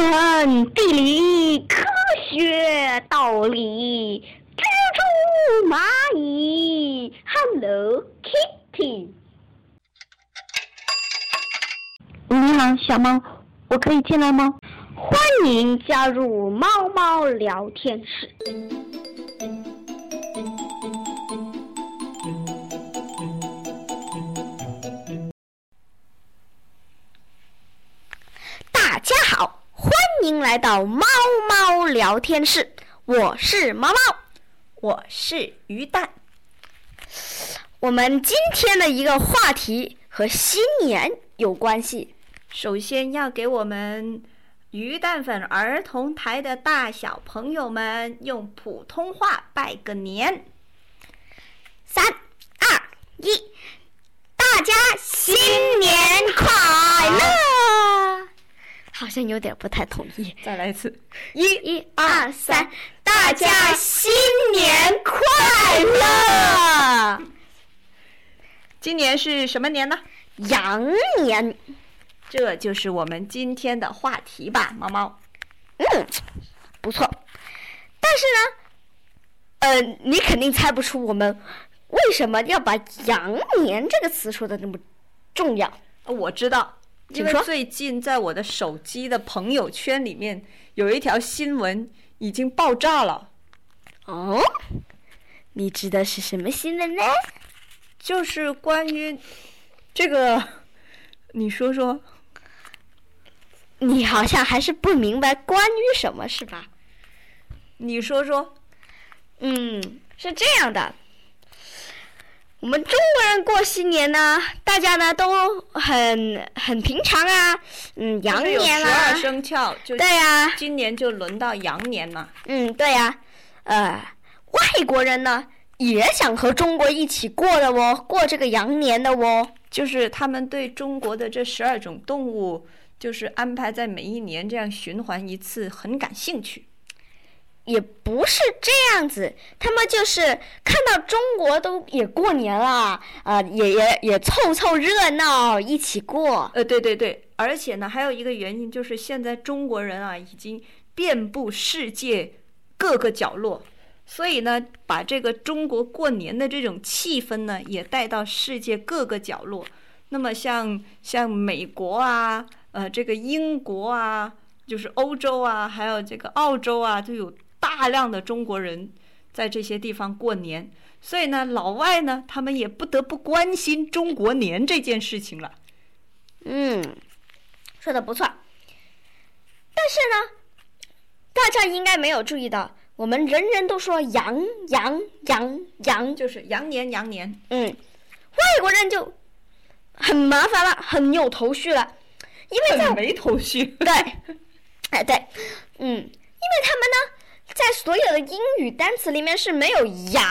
文、地理、科学、道理、蜘蛛、蚂蚁，Hello Kitty。你好，小猫，我可以进来吗？欢迎加入猫猫聊天室。来到猫猫聊天室，我是猫猫。我是鱼蛋，我们今天的一个话题和新年有关系。首先要给我们鱼蛋粉儿童台的大小朋友们用普通话拜个年。三二一，大家新年快乐！好像有点不太同意。再来一次，一、一、二、三，大家新年快乐！今年是什么年呢？羊年，这就是我们今天的话题吧，猫猫。嗯，不错。但是呢，呃，你肯定猜不出我们为什么要把“羊年”这个词说的那么重要。我知道，因为最近在我的手机的朋友圈里面有一条新闻已经爆炸了，哦，你知道是什么新闻呢？就是关于这个，你说说。你好像还是不明白关于什么是吧？你说说，嗯，是这样的，我们中国人过新年呢，大家呢都很很平常啊，嗯，羊年十二啊，生肖，就对呀、今年就轮到羊年嘛。嗯，对呀、呃，外国人呢也想和中国一起过的哦，过这个羊年的哦，就是他们对中国的这十二种动物，就是安排在每一年这样循环一次，很感兴趣。也不是这样子，他们就是看到中国都也过年了，啊、也也也凑凑热闹一起过。呃，对对对，而且呢，还有一个原因就是现在中国人啊，已经遍布世界各个角落，所以呢，把这个中国过年的这种气氛呢，也带到世界各个角落。那么像像美国啊，呃，这个英国啊，就是欧洲啊，还有这个澳洲啊，都有大量的中国人在这些地方过年。所以呢，老外呢，他们也不得不关心中国年这件事情了。嗯，说的不错。但是呢，大家应该没有注意到，我们人人都说羊羊羊羊，就是羊年羊年，嗯，外国人就很麻烦了，很有头绪了，因为在没头绪。对，哎对，嗯，因为他们呢，在所有的英语单词里面是没有“羊”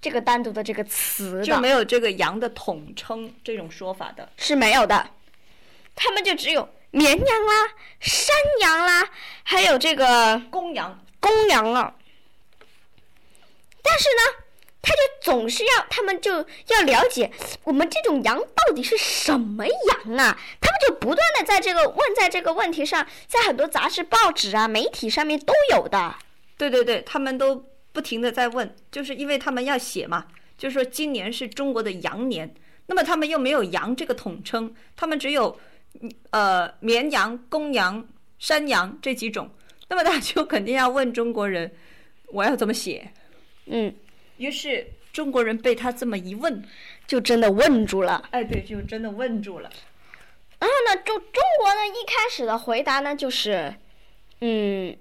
这个单独的这个词的，就没有这个羊的统称这种说法的。是没有的，他们就只有绵羊啦、山羊啦，还有这个公羊，公羊了。但是呢，他就总是要他们就要了解我们这种羊到底是什么羊啊？他们就不断的在这个问在这个问题上，在很多杂志、报纸啊、媒体上面都有的。对对对，他们都不停的在问，就是因为他们要写嘛，就是说今年是中国的羊年，那么他们又没有羊这个统称，他们只有呃绵羊、公羊、山羊这几种，那么他就肯定要问中国人，我要怎么写？嗯，于是中国人被他这么一问，就真的问住了。哎，对，就真的问住了。然后呢，中中国呢一开始的回答呢就是，嗯，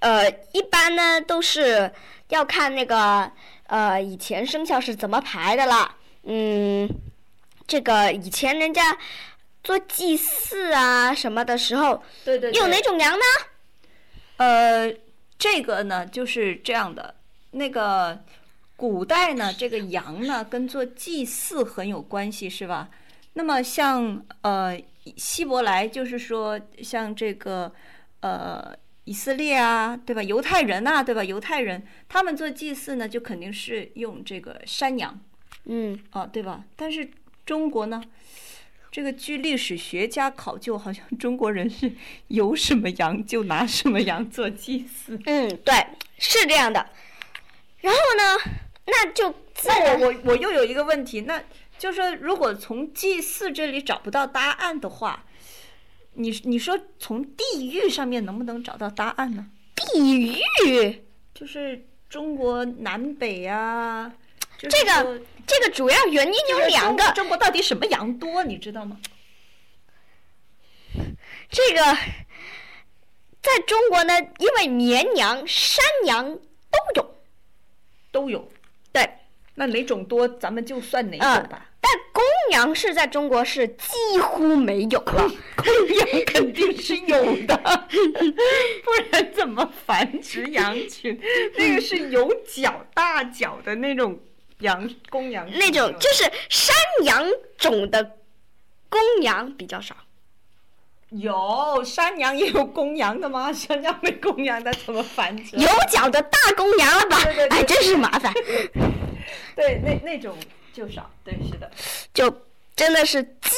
呃，一般呢都是要看那个呃以前生肖是怎么排的了。嗯，这个以前人家做祭祀啊什么的时候，对对有哪种羊呢？呃，这个呢就是这样的，那个古代呢，这个羊呢跟做祭祀很有关系，是吧？那么像呃希伯来，就是说像这个呃以色列啊，对吧？犹太人啊，对吧？犹太人他们做祭祀呢，就肯定是用这个山羊嗯，啊，对吧？但是中国呢，这个据历史学家考究，好像中国人是 有什么羊就拿什么羊做祭祀。嗯，对，是这样的。然后呢，那就那我我我又有一个问题，那就是说，如果从祭祀这里找不到答案的话，你你说从地域上面能不能找到答案呢？地域就是中国南北啊，就是这个这个主要原因有两个，中中国到底什么羊多，你知道吗？这个在中国呢，因为绵羊、山羊都有，都有。对，那哪种多，咱们就算哪嗯种吧。但公羊是在中国是几乎没有了。公羊肯定是有的，不然怎么繁殖羊群？那个是有角大角的那种羊，公羊那种就是山羊种的公羊比较少。有山羊也有公羊的吗？山羊没公羊的怎么繁殖？有角的大公羊了吧对对？对哎，真是麻烦，对，那那种就少。对，是的。就真的是几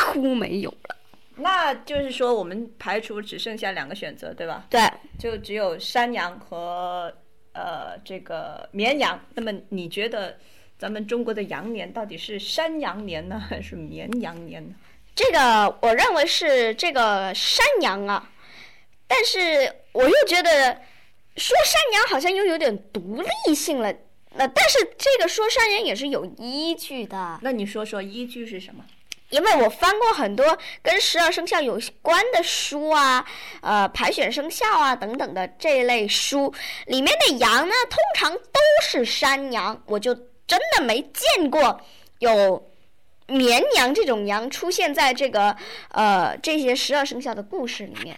乎没有了。那就是说，我们排除只剩下两个选择，对吧？对，就只有山羊和呃这个绵羊。那么你觉得咱们中国的羊年到底是山羊年呢，还是绵羊年呢？这个我认为是这个山羊啊，但是我又觉得说山羊好像又有点独立性了。那但是这个说山羊也是有依据的，那你说说依据是什么？因为我翻过很多跟十二生肖有关的书啊，呃，排选生肖啊等等的这一类书，里面的羊呢，通常都是山羊，我就真的没见过有绵羊这种羊出现在这个呃这些十二生肖的故事里面。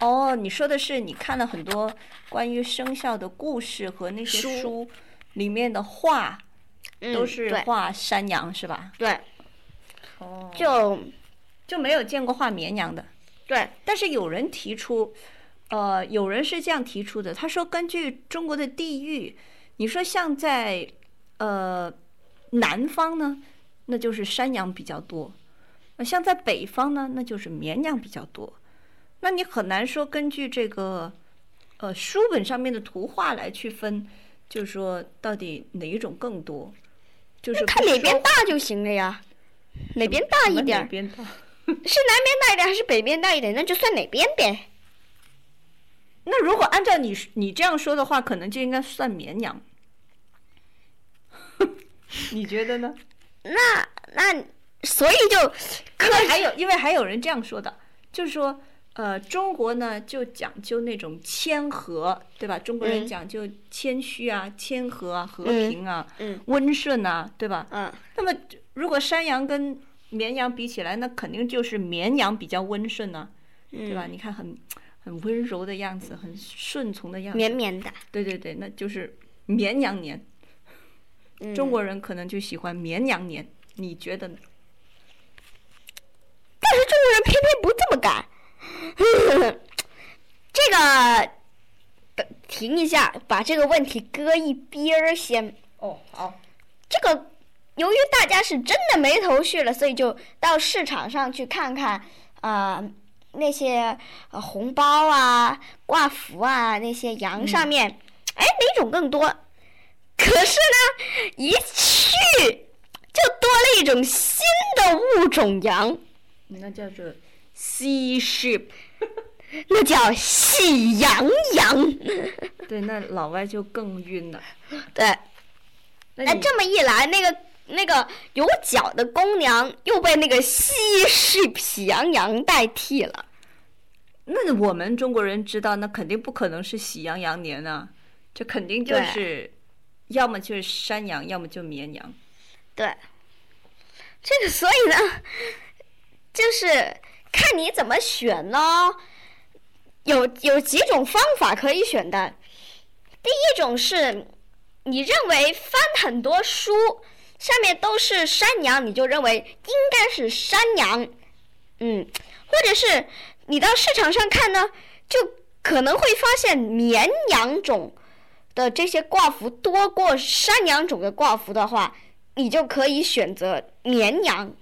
哦，你说的是你看了很多关于生肖的故事和那些书书里面的画，都是画山羊是吧？对，哦，就就没有见过画绵羊的。对，但是有人提出，呃，有人是这样提出的，他说根据中国的地域，你说像在呃南方呢，那就是山羊比较多；呃像在北方呢，那就是绵羊比较多。那你很难说根据这个呃书本上面的图画来去分，就是说到底哪一种更多，就是看哪边大就行了呀，哪边大一点儿，哪边大？是南边大一点还是北边大一点，那就算哪边呗。那如果按照你你这样说的话，可能就应该算绵羊。你觉得呢？那那所以就因为还有，因为还有人这样说的，就是说，呃，中国呢就讲究那种谦和，对吧？中国人嗯讲究谦虚啊、谦和啊、和嗯平啊、嗯温顺啊，对吧？嗯那么如果山羊跟绵羊比起来，那肯定就是绵羊比较温顺啊，对吧？你看很很温柔的样子，很顺从的样子，绵绵的。对对对，那就是绵羊年。嗯中国人可能就喜欢绵羊年，你觉得呢？但是中国人偏偏不这么干。这个，等停一下，把这个问题搁一边儿先。哦，好，这个由于大家是真的没头绪了，所以就到市场上去看看啊、呃那些呃红包啊、挂幅啊那些羊上面，哎、哪种更多？可是呢，一去就多了一种新的物种羊，那叫做 sea sheep。那叫喜羊羊。对，那老外就更晕了。对，那那这么一来，那个那个有脚的公羊又被那个西式喜羊羊代替了。那我们中国人知道，那肯定不可能是喜羊羊年啊，这肯定就是要么就是山羊，要么就绵羊。对，这个所以呢，就是看你怎么选咯。有有几种方法可以选的。第一种是，你认为翻很多书上面都是山羊，你就认为应该是山羊，嗯，或者是你到市场上看呢，就可能会发现绵羊种的这些挂符多过山羊种的挂符的话，你就可以选择绵羊。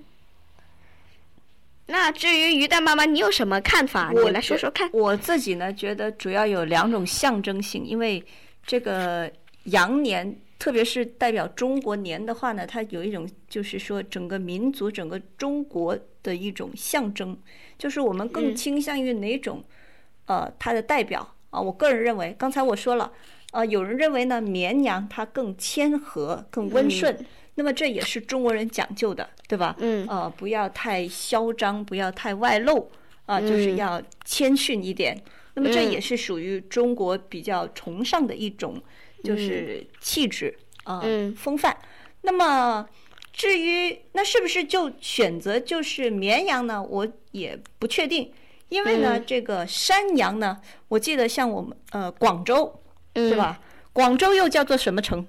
那至于鱼蛋妈妈，你有什么看法？你来说说看。我自己呢，觉得主要有两种象征性，因为这个羊年，特别是代表中国年的话呢，它有一种就是说整个民族、整个中国的一种象征，就是我们更嗯倾向于哪种？呃，它的代表啊，我个人认为，刚才我说了，呃，有人认为呢，绵羊它更谦和、更温顺，那么这也是中国人讲究的，对吧？嗯呃，不要太嚣张，不要太外露，啊、就是嗯要谦逊一点。那么这嗯也是属于中国比较崇尚的一种，就是气质啊、嗯风范。那么至于那是不是就选择就是绵羊呢？我也不确定，因为呢，嗯这个山羊呢，我记得像我们呃广州，嗯对？吧？广州又叫做什么城？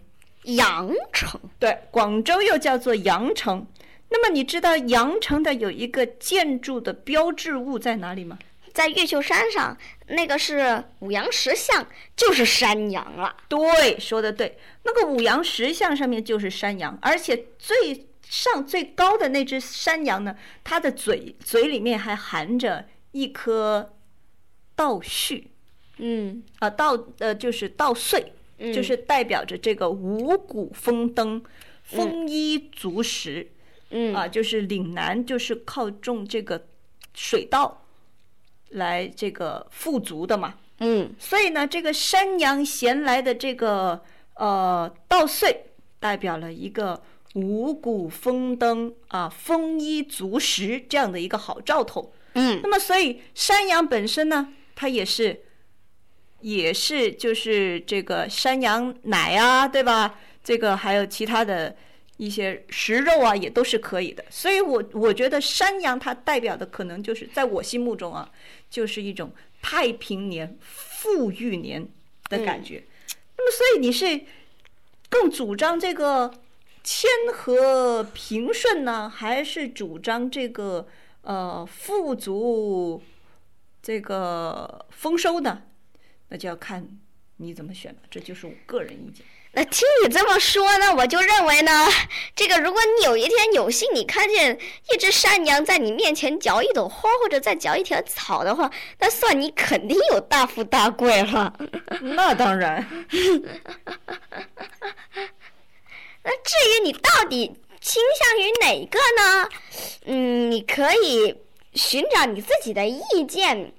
羊城。对，广州又叫做羊城。那么你知道羊城的有一个建筑的标志物在哪里吗？在越秀山上，那个是五羊石像，就是山羊了。对，说的对，那个五羊石像上面就是山羊，而且最上最高的那只山羊呢，它的嘴嘴里面还含着一颗稻穗嗯，啊，稻呃就是稻穗，嗯就是代表着这个五谷丰登、丰衣足食。嗯啊，就是岭南就是靠种这个水稻来这个富足的嘛。嗯所以呢，这个山羊衔来的这个呃稻穗，代表了一个五谷丰登啊、丰衣足食这样的一个好兆头。嗯那么，所以山羊本身呢，它也是，也是就是这个山羊奶啊，对吧？这个还有其他的一些食肉啊，也都是可以的。所以我我觉得山羊它代表的可能就是在我心目中啊，就是一种太平年、富裕年的感觉。那么，所以你是更主张这个谦和平顺呢，还是主张这个呃富足这个丰收呢？那就要看你怎么选了，这就是我个人意见。那听你这么说呢，我就认为呢，这个如果你有一天有幸你看见一只山羊在你面前嚼一朵花，或者再嚼一条草的话，那算你肯定有大富大贵了。那当然，那至于你到底倾向于哪个呢？嗯，你可以寻找你自己的意见。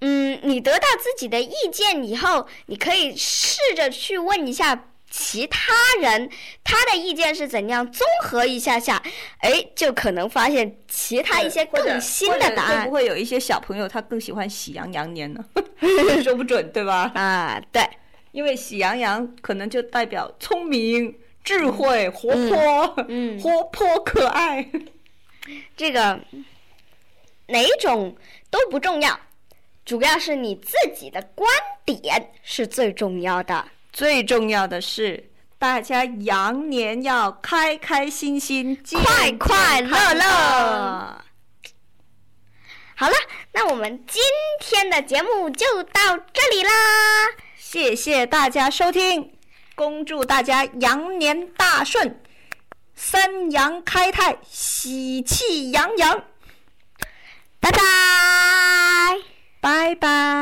嗯，你得到自己的意见以后，你可以试着去问一下其他人，他的意见是怎样，综合一下下，哎，就可能发现其他一些更新的答案会不会有一些小朋友他更喜欢喜羊羊年呢？说不准，对吧？啊。对，因为喜羊羊可能就代表聪明、智慧、活泼，嗯活泼可爱。这个哪种都不重要，主要是你自己的观点是最重要的。最重要的是，大家羊年要开开心心、快快乐乐。好了，那我们今天的节目就到这里啦。谢谢大家收听，恭祝大家羊年大顺，三羊开泰，喜气洋洋。拜拜。拜拜。